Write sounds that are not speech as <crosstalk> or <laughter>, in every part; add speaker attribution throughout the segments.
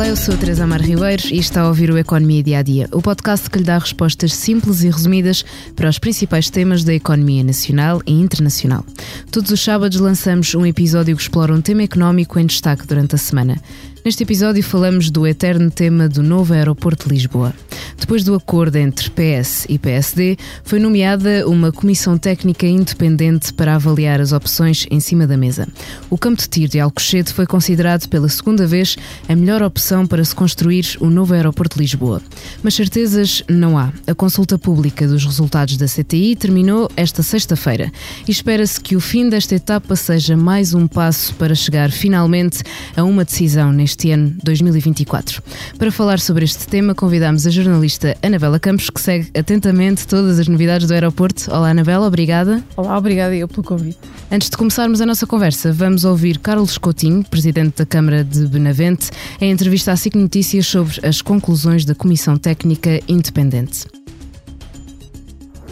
Speaker 1: Olá, eu sou Teresa Amar Ribeiro e está a ouvir o Economia Dia a Dia, o podcast que lhe dá respostas simples e resumidas para os principais temas da economia nacional e internacional. Todos os sábados lançamos um episódio que explora um tema económico em destaque durante a semana. Neste episódio falamos do eterno tema do novo aeroporto de Lisboa. Depois do acordo entre PS e PSD, foi nomeada uma comissão técnica independente para avaliar as opções em cima da mesa. O campo de tiro de Alcochete foi considerado pela segunda vez a melhor opção para se construir o novo aeroporto de Lisboa. Mas certezas não há. A consulta pública dos resultados da CTI terminou esta sexta-feira e espera-se que o fim desta etapa seja mais um passo para chegar finalmente a uma decisão neste neste ano 2024. Para falar sobre este tema, convidamos a jornalista Anabela Campos, que segue atentamente todas as novidades do aeroporto. Olá, Anabela, obrigada.
Speaker 2: Olá, obrigada eu pelo convite.
Speaker 1: Antes de começarmos a nossa conversa, vamos ouvir Carlos Coutinho, presidente da Câmara de Benavente, em entrevista à SIC Notícias sobre as conclusões da Comissão Técnica Independente.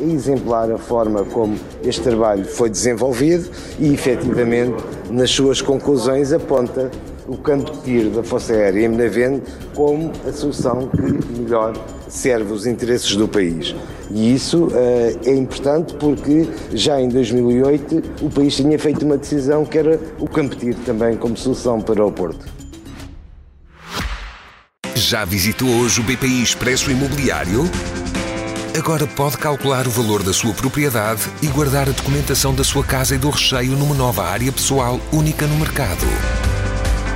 Speaker 3: É exemplar a forma como este trabalho foi desenvolvido e, efetivamente, nas suas conclusões aponta o canto de tiro da Força Aérea em Benavente como a solução que melhor serve os interesses do país. E isso uh, é importante porque já em 2008 o país tinha feito uma decisão que era o campo de tiro também como solução para o Porto.
Speaker 4: Já visitou hoje o BPI Expresso Imobiliário? Agora pode calcular o valor da sua propriedade e guardar a documentação da sua casa e do recheio numa nova área pessoal única no mercado.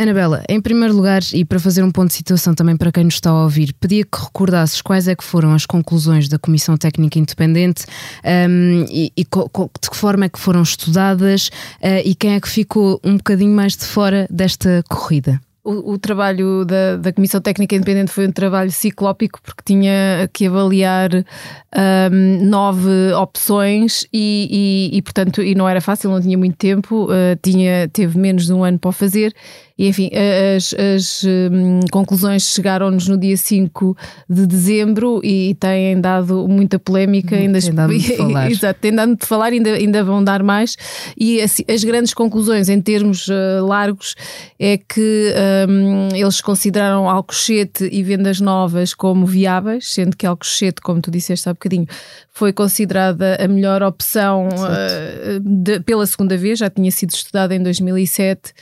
Speaker 1: Anabela, em primeiro lugar, e para fazer um ponto de situação também para quem nos está a ouvir, pedia que recordasses quais é que foram as conclusões da Comissão Técnica Independente um, e, e de que forma é que foram estudadas uh, e quem é que ficou um bocadinho mais de fora desta corrida.
Speaker 2: O, o, trabalho da, da Comissão Técnica Independente foi um trabalho ciclópico porque tinha que avaliar um, nove opções e, e, e, portanto, e não era fácil, não tinha muito tempo, uh, tinha, teve menos de um ano para o fazer e enfim, as, as um, conclusões chegaram-nos no dia 5 de dezembro e têm dado muita polémica.
Speaker 1: Hum, ainda tem dado <laughs> de falar.
Speaker 2: Exato, têm dado de falar, ainda, ainda vão dar mais. E assim, as grandes conclusões em termos uh, largos é que um, eles consideraram Alcochete e vendas novas como viáveis, sendo que Alcochete, como tu disseste há bocadinho, foi considerada a melhor opção uh, de, pela segunda vez, já tinha sido estudada em 2007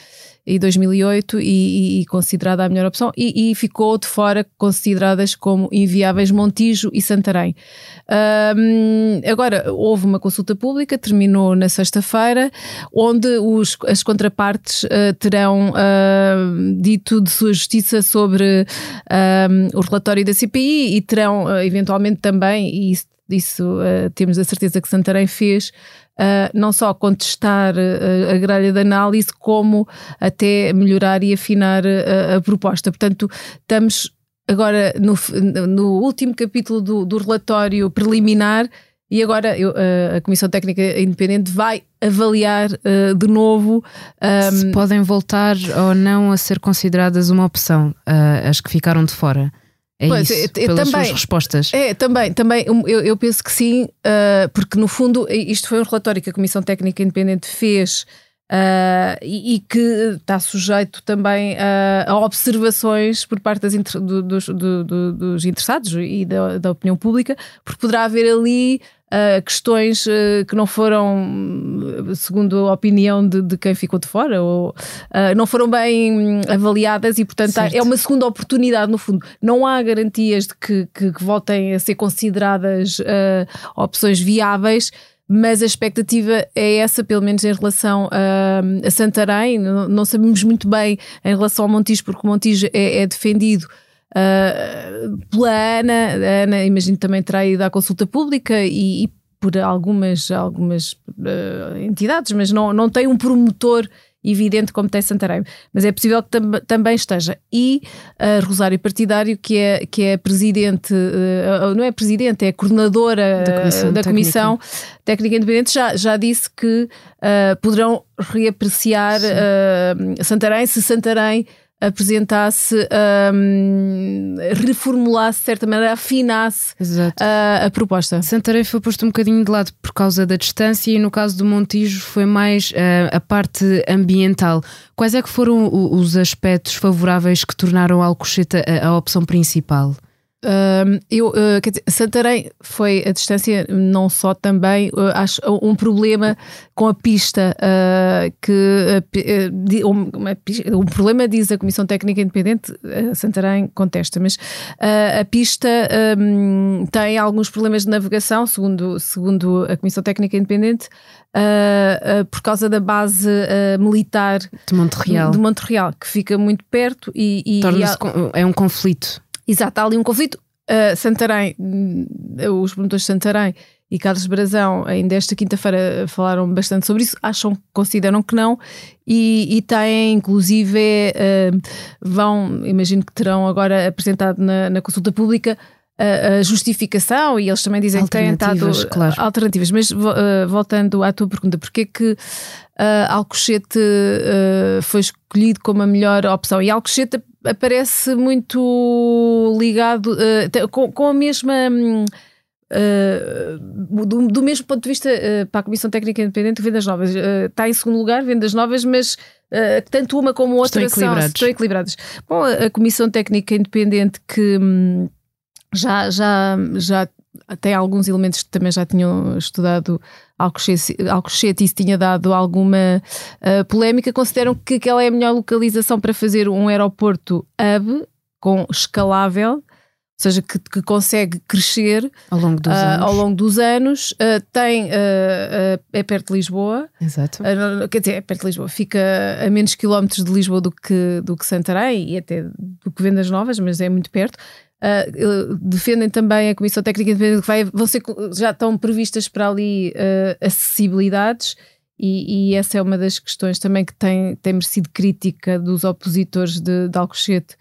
Speaker 2: e 2008 e, e, considerada a melhor opção e, e, ficou de fora consideradas como inviáveis Montijo e Santarém. Um, agora, houve uma consulta pública, terminou na sexta-feira, onde os, as contrapartes uh, terão uh, dito de sua justiça sobre o relatório da CPI e terão uh, eventualmente também, e isso, isso temos a certeza que Santarém fez, uh, não só contestar uh, a grelha de análise, como até melhorar e afinar uh, a proposta. Portanto, estamos agora no, no último capítulo do, do relatório preliminar. E agora eu, a Comissão Técnica Independente vai avaliar uh, de novo
Speaker 1: um, se podem voltar ou não a ser consideradas uma opção, uh, as que ficaram de fora. É pois, isso, é, pelas também, suas respostas.
Speaker 2: É, também, também eu, eu penso que sim, uh, porque no fundo isto foi um relatório que a Comissão Técnica Independente fez uh, e, e, que está sujeito também uh, a observações por parte das, do, dos, do, do, dos interessados e da, da opinião pública, porque poderá haver ali uh, questões uh, que não foram, segundo a opinião de, de quem ficou de fora, ou uh, não foram bem avaliadas e, portanto, certo. é uma segunda oportunidade, no fundo. Não há garantias de que, que, que voltem a ser consideradas opções viáveis mas a expectativa é essa, pelo menos em relação a, a Santarém. Não, não, sabemos muito bem em relação ao Montijo, porque o Montijo é, é defendido uh, pela Ana. A Ana, imagino, também terá ido à consulta pública e, e por algumas, algumas uh, entidades, mas não, não tem um promotor evidente como tem Santarém, mas é possível que tam também esteja. E a Rosário Partidário, que é, que é presidente, uh, não é presidente, é coordenadora da Comissão, da comissão Técnica. Independente, já, já disse que uh, poderão reapreciar uh, Santarém se Santarém apresentasse, um, reformulasse de certa maneira, afinasse a, a, proposta.
Speaker 1: Santarém foi posto um bocadinho de lado por causa da distância e no caso do Montijo foi mais uh, a parte ambiental. Quais é que foram os aspectos favoráveis que tornaram Alcochete a, a opção principal?
Speaker 2: Uh, eu, uh, dizer, Santarém foi a distância, não só também, uh, acho um problema com a pista, ah, que um, um, problema diz a Comissão Técnica Independente, Santarém contesta, mas a pista um, tem alguns problemas de navegação, segundo, segundo a Comissão Técnica Independente, por causa da base militar
Speaker 1: de Montreal.
Speaker 2: de Montreal, que fica muito perto e, e
Speaker 1: é um conflito.
Speaker 2: Exato, há ali um conflito. Uh, Santarém, hum, os promotores de Santarém e Carlos Brazão, ainda esta quinta-feira, falaram bastante sobre isso. Acham, consideram que não, e, e têm, inclusive, uh, vão, imagino que terão agora apresentado na, na consulta pública a, a, justificação, e eles também dizem que têm estado
Speaker 1: claro.
Speaker 2: alternativas. Mas uh, voltando à tua pergunta, porquê que uh, Alcochete uh, foi escolhido como a melhor opção? E Alcochete aparece muito ligado uh, com, com, a mesma. Uh, do, do, mesmo ponto de vista uh, para a Comissão Técnica Independente, Vendas Novas está em segundo lugar, Vendas Novas, mas tanto uma como outra
Speaker 1: estão equilibrados. São,
Speaker 2: estão equilibradas. Bom, a, a Comissão Técnica Independente que um, já, já, já tem alguns elementos que também já tinham estudado Alcochete, Alcochete isso tinha dado alguma uh, polémica, consideram que aquela é a melhor localização para fazer um aeroporto hub com escalável, ou seja, que, que consegue crescer
Speaker 1: ao longo dos uh, anos.
Speaker 2: Ao longo dos anos. Uh, tem, é perto de Lisboa.
Speaker 1: Exato.
Speaker 2: quer dizer, é perto de Lisboa. Fica a menos quilómetros de Lisboa do que, do que Santarém e até do que Vendas Novas, mas é muito perto. Uh, defendem também a Comissão Técnica Independente que vai, vão ser, já estão previstas para ali uh, acessibilidades e, e, essa é uma das questões também que tem, tem merecido crítica dos opositores de, de Alcochete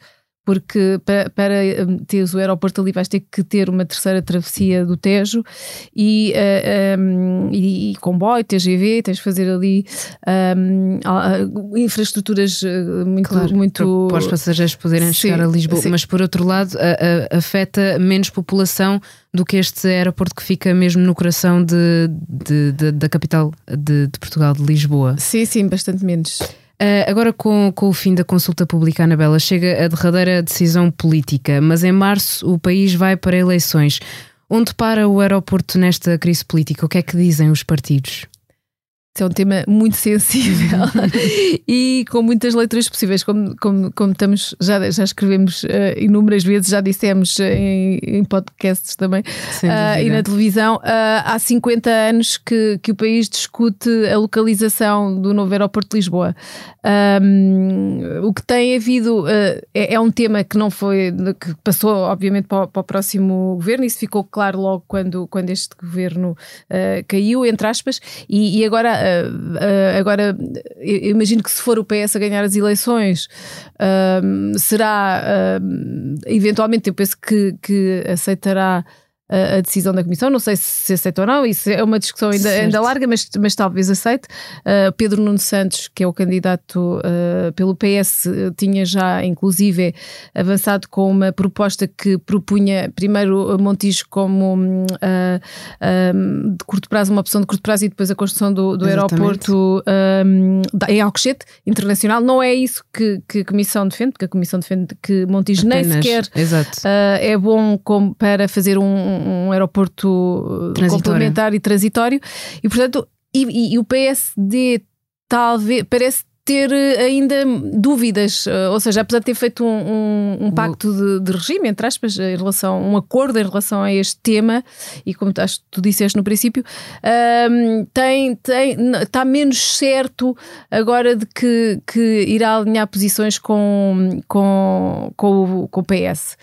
Speaker 2: porque para, para hum, teres o aeroporto ali vais ter que ter uma terceira travessia do Tejo e, uh, um, e, e comboio, TGV, tens de fazer ali um, infraestruturas uh, muito.
Speaker 1: Claro,
Speaker 2: muito...
Speaker 1: Para os passageiros poderem sim, chegar a Lisboa, sim. mas por outro lado a, a, afeta menos população do que este aeroporto que fica mesmo no coração de, de, de da capital de, de Portugal, de Lisboa.
Speaker 2: Sim, sim, bastante menos.
Speaker 1: Uh, agora, com, com o fim da consulta pública, Anabela, chega a derradeira decisão política, mas em março o país vai para eleições. Onde para o aeroporto nesta crise política? O que é que dizem os partidos?
Speaker 2: É um tema muito sensível <laughs> e com muitas leituras possíveis, como, como, como estamos, já, já escrevemos uh, inúmeras vezes, já dissemos uh, em, em, podcasts também uh, e na televisão. há 50 anos que, que o país discute a localização do novo aeroporto de Lisboa. Um, o que tem havido é, é, um tema que não foi, que passou, obviamente, para o, para o, próximo governo, isso ficou claro logo quando, quando este governo caiu, entre aspas, e, e agora agora, eu imagino que se for o PS a ganhar as eleições, uh, será eventualmente, eu penso que, que aceitará a, decisão da Comissão. Não sei se aceita ou não, isso é uma discussão ainda, ainda larga, mas, mas talvez aceite. Uh, Pedro Nuno Santos, que é o candidato uh, pelo PS, tinha já, inclusive, avançado com uma proposta que propunha primeiro Montijo como uh, de curto prazo, uma opção de curto prazo e depois a construção do, do aeroporto em Alcochete, internacional. Não é isso que, que, a Comissão defende, porque a Comissão defende que Montijo Apenas, nem sequer é bom como para fazer um um, aeroporto complementar e transitório, e portanto, e, e, e o PSD talvez parece ter eh, ainda dúvidas, eh, ou seja, apesar de ter feito um, um, um pacto de, de, regime, entre aspas, em relação, um acordo em relação a este tema, e como acho que tu disseste no princípio, um, tem, tem, está menos certo agora de que, que irá alinhar posições com, com, com, com o PS.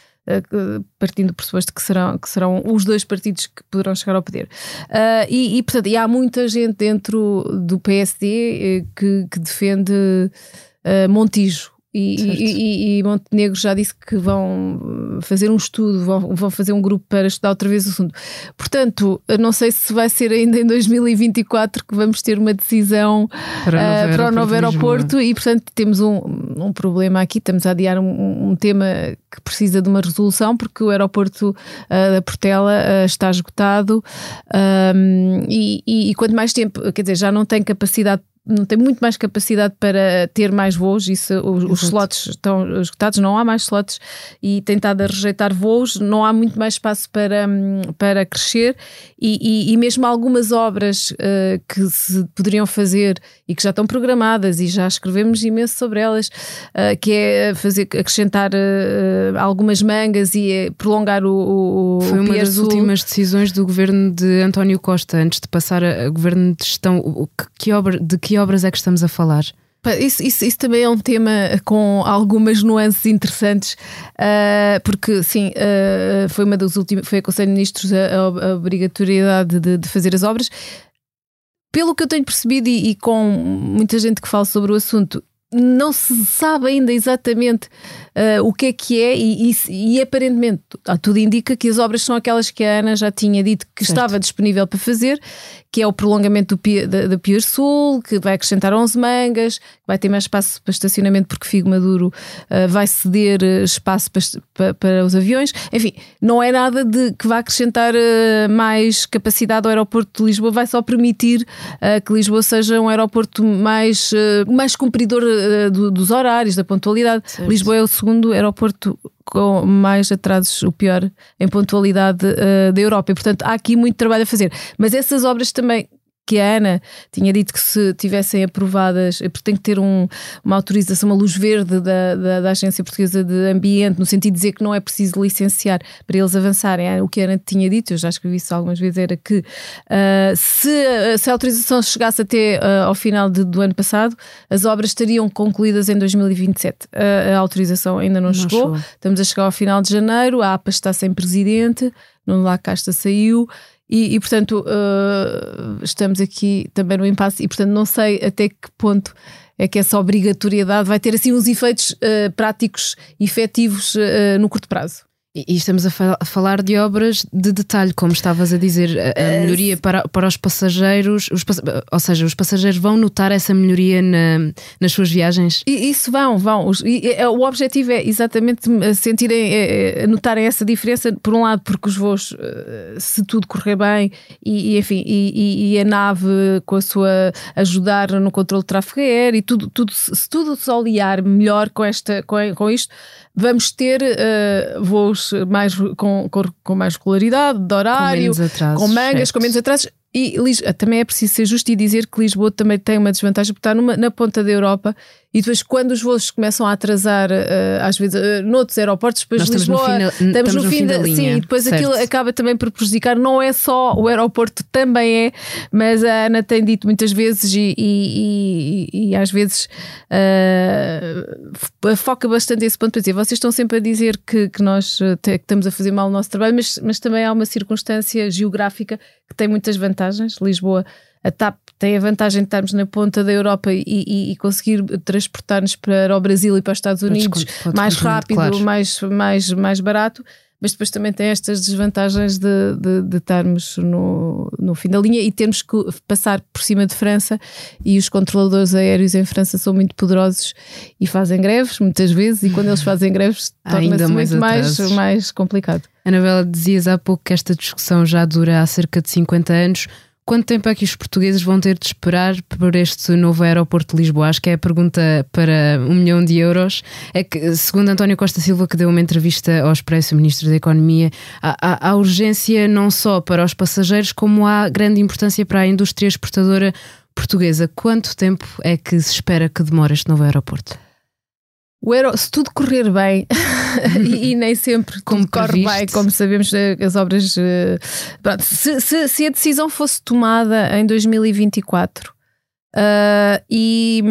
Speaker 2: Partindo do pressuposto que serão, que serão os dois partidos que poderão chegar ao poder. Uh, e, e, portanto, e há muita gente dentro do PSD que, que defende uh, Montijo. E, e, e, Montenegro já disse que vão fazer um estudo, vão, vão, fazer um grupo para estudar outra vez o assunto. Portanto, não sei se vai ser ainda em 2024 que vamos ter uma decisão para, uh, para o novo aeroporto e, portanto, temos um, um problema aqui. Estamos a adiar um, um, tema que precisa de uma resolução porque o aeroporto uh, da Portela uh, está esgotado um, e, e, e quanto mais tempo, quer dizer, já não tem capacidade não tem muito mais capacidade para ter mais voos, isso, os, os slots estão esgotados, não há mais slots e tem estado a rejeitar voos, não há muito mais espaço para, para crescer e, e, e mesmo algumas obras uh, que se poderiam fazer e que já estão programadas e já escrevemos imenso sobre elas, uh, que é fazer, acrescentar uh, algumas mangas e prolongar o, o
Speaker 1: Foi uma das últimas decisões do governo de António Costa antes de passar a, a governo de gestão. Que, que obra, de que obras é que estamos a falar?
Speaker 2: Isso, isso, isso, também é um tema com algumas nuances interessantes, uh, porque sim, uh, foi uma das últimas, foi a Conselho de Ministros a, a obrigatoriedade de, de, fazer as obras. Pelo que eu tenho percebido e, e, com muita gente que fala sobre o assunto, não se sabe ainda exatamente uh, o que é que é, e, e, e, aparentemente tudo indica que as obras são aquelas que a Ana já tinha dito que certo. estava disponível para fazer, que é o prolongamento do da, da Pier Sul, que vai acrescentar 11 mangas, vai ter mais espaço para estacionamento porque Figo Maduro uh, vai ceder eh, espaço para, para, para, os aviões. Enfim, não é nada de que vai acrescentar uh, mais capacidade ao aeroporto de Lisboa, vai só permitir que Lisboa seja um aeroporto mais, mais cumpridor do, dos horários, da pontualidade. Certo. Lisboa é o segundo aeroporto com mais atrasos, o pior em pontualidade uh, da Europa. E, portanto, há aqui muito trabalho a fazer. Mas essas obras também que a Ana tinha dito que se tivessem aprovadas, porque tem que ter um, uma autorização, uma luz verde da, da, da, Agência Portuguesa de Ambiente, no sentido de dizer que não é preciso licenciar para eles avançarem. É o que a Ana tinha dito, eu já escrevi isso algumas vezes, era que uh, se, se, a autorização chegasse até uh, ao final de, do ano passado, as obras estariam concluídas em 2027. Uh, a autorização ainda não, não chegou. chegou, estamos a chegar ao final de janeiro, a APA está sem presidente, Nuno Lacasta saiu. E, e portanto, uh, estamos aqui também no impasse, e portanto, não sei até que ponto é que essa obrigatoriedade vai ter assim uns efeitos uh, práticos efetivos uh, no curto prazo.
Speaker 1: E estamos a, fal a, falar de obras de detalhe, como estavas a dizer, a, a melhoria para, para os passageiros, os, ou seja, os passageiros vão notar essa melhoria na, nas suas viagens?
Speaker 2: E, isso vão, vão. É, o objetivo é exatamente sentirem, é, é, notarem essa diferença, por um lado, porque os voos, eh, se tudo correr bem, e, e enfim, e, e, a nave com a sua ajudar no controle de tráfego aéreo, e tudo, tudo, se tudo se aliar melhor com, esta, com, com isto vamos ter uh, voos mais, com, com, com, mais regularidade, de horário, com, atrasos, com mangas, certo. com menos atrasos. E também é preciso ser justo e dizer que Lisboa também tem uma desvantagem porque está numa, na ponta da Europa e depois, quando os voos começam a atrasar, uh, às vezes, uh, noutros aeroportos, depois Nós Lisboa,
Speaker 1: estamos no fim, da, estamos no fim, fim da, linha.
Speaker 2: Sim, e depois certo. aquilo acaba também por prejudicar. Não é só o aeroporto, também é, mas a Ana tem dito muitas vezes e, e, e, e às vezes uh, foca bastante esse ponto para dizer: vocês estão sempre a dizer que, que nós que estamos a fazer mal o nosso trabalho, mas, mas também há uma circunstância geográfica que tem muitas vantagens. Lisboa a TAP tem a vantagem de estarmos na ponta da Europa e, e, e conseguir transportar-nos para o Brasil e para os Estados Unidos mais rápido, claro. mais, mais, mais barato. Mas depois também tem estas desvantagens de, de, de, estarmos no, no fim da linha e termos que passar por cima de França. E os controladores aéreos em França são muito poderosos e fazem greves muitas vezes. E quando eles <laughs> fazem greves, torna-se muito mais, mais complicado.
Speaker 1: Anabela, dizias há pouco que esta discussão já dura há cerca de 50 anos. Quanto tempo é que os portugueses vão ter de esperar por este novo aeroporto de Lisboa? Acho que é a pergunta para um milhão de euros. É que, segundo António Costa Silva, que deu uma entrevista ao Expresso, Ministro da Economia, há, há urgência não só para os passageiros, como há grande importância para a indústria exportadora portuguesa. Quanto tempo é que se espera que demore este novo aeroporto?
Speaker 2: O aero, se tudo correr bem, <laughs> e, e, nem sempre como corre bem, como sabemos, eh, as obras. Uh, pronto, se, se, se, a decisão fosse tomada em 2024, uh, e,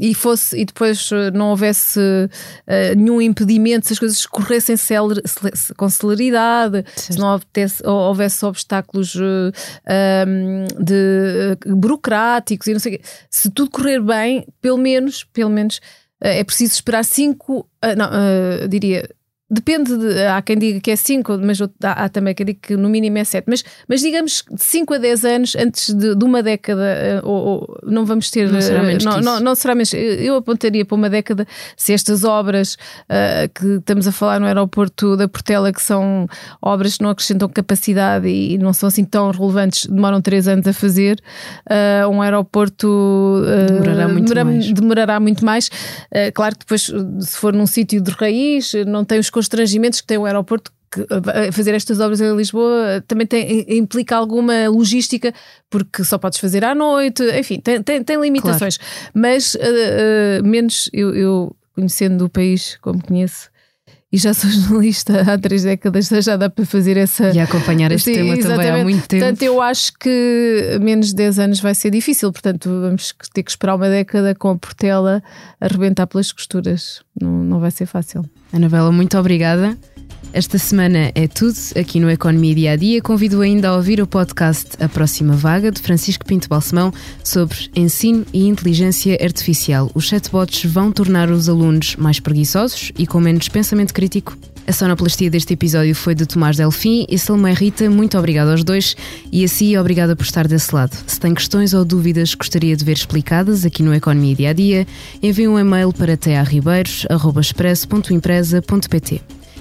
Speaker 2: e, fosse, e depois não houvesse uh, nenhum impedimento, se as coisas corressem celer, com celeridade, certo. se não houvesse, houvesse obstáculos uh, de, burocráticos e não sei se tudo correr bem, pelo menos, pelo menos é preciso esperar cinco, não, diria Depende, de, há quem diga que é 5, mas há, há, também quem diga que no mínimo é 7. Mas, mas digamos de 5 a 10 anos, antes de, de uma década, eh, ou, ou, não vamos ter.
Speaker 1: Não será menos.
Speaker 2: Não, não, não, será menos. Eu apontaria para uma década se estas obras uh, que estamos a falar no aeroporto da Portela, que são obras que não acrescentam capacidade e, e não são assim tão relevantes, demoram 3 anos a fazer. Uh, um aeroporto.
Speaker 1: Uh, demorará muito demora, mais.
Speaker 2: Demorará muito mais. claro que depois, se for num sítio de raiz, não tem os constrangimentos que tem o aeroporto que fazer estas obras em Lisboa também tem, implica alguma logística, porque só podes fazer à noite, enfim, tem, tem, tem limitações. Claro. Mas uh, uh, menos eu, eu, conhecendo o país como conheço. E já sou <laughs> jornalista há três décadas, já dá para fazer essa.
Speaker 1: E acompanhar este Sim, tema exatamente. também há muito tempo.
Speaker 2: Portanto, eu acho que menos de 10 anos vai ser difícil, portanto, vamos ter que esperar uma década com a Portela a arrebentar pelas costuras. Não, não vai ser fácil.
Speaker 1: Anabela, muito obrigada. Esta semana é tudo aqui no Economia Dia a Dia. Convido ainda a ouvir o podcast A Próxima Vaga de Francisco Pinto Balsemão sobre ensino e inteligência artificial. Os chatbots vão tornar os alunos mais preguiçosos e com menos pensamento crítico. A sonoplastia deste episódio foi de Tomás Delfim e Salomé Rita. Muito obrigada aos dois e a si obrigada por estar desse lado. Se tem questões ou dúvidas que gostaria de ver explicadas aqui no Economia Dia a Dia, envie um e-mail para tearribeiros.express.empresa.pt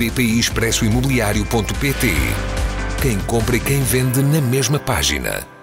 Speaker 4: bpiexpressoimobiliario.pt. Quem compra e quem vende na mesma página.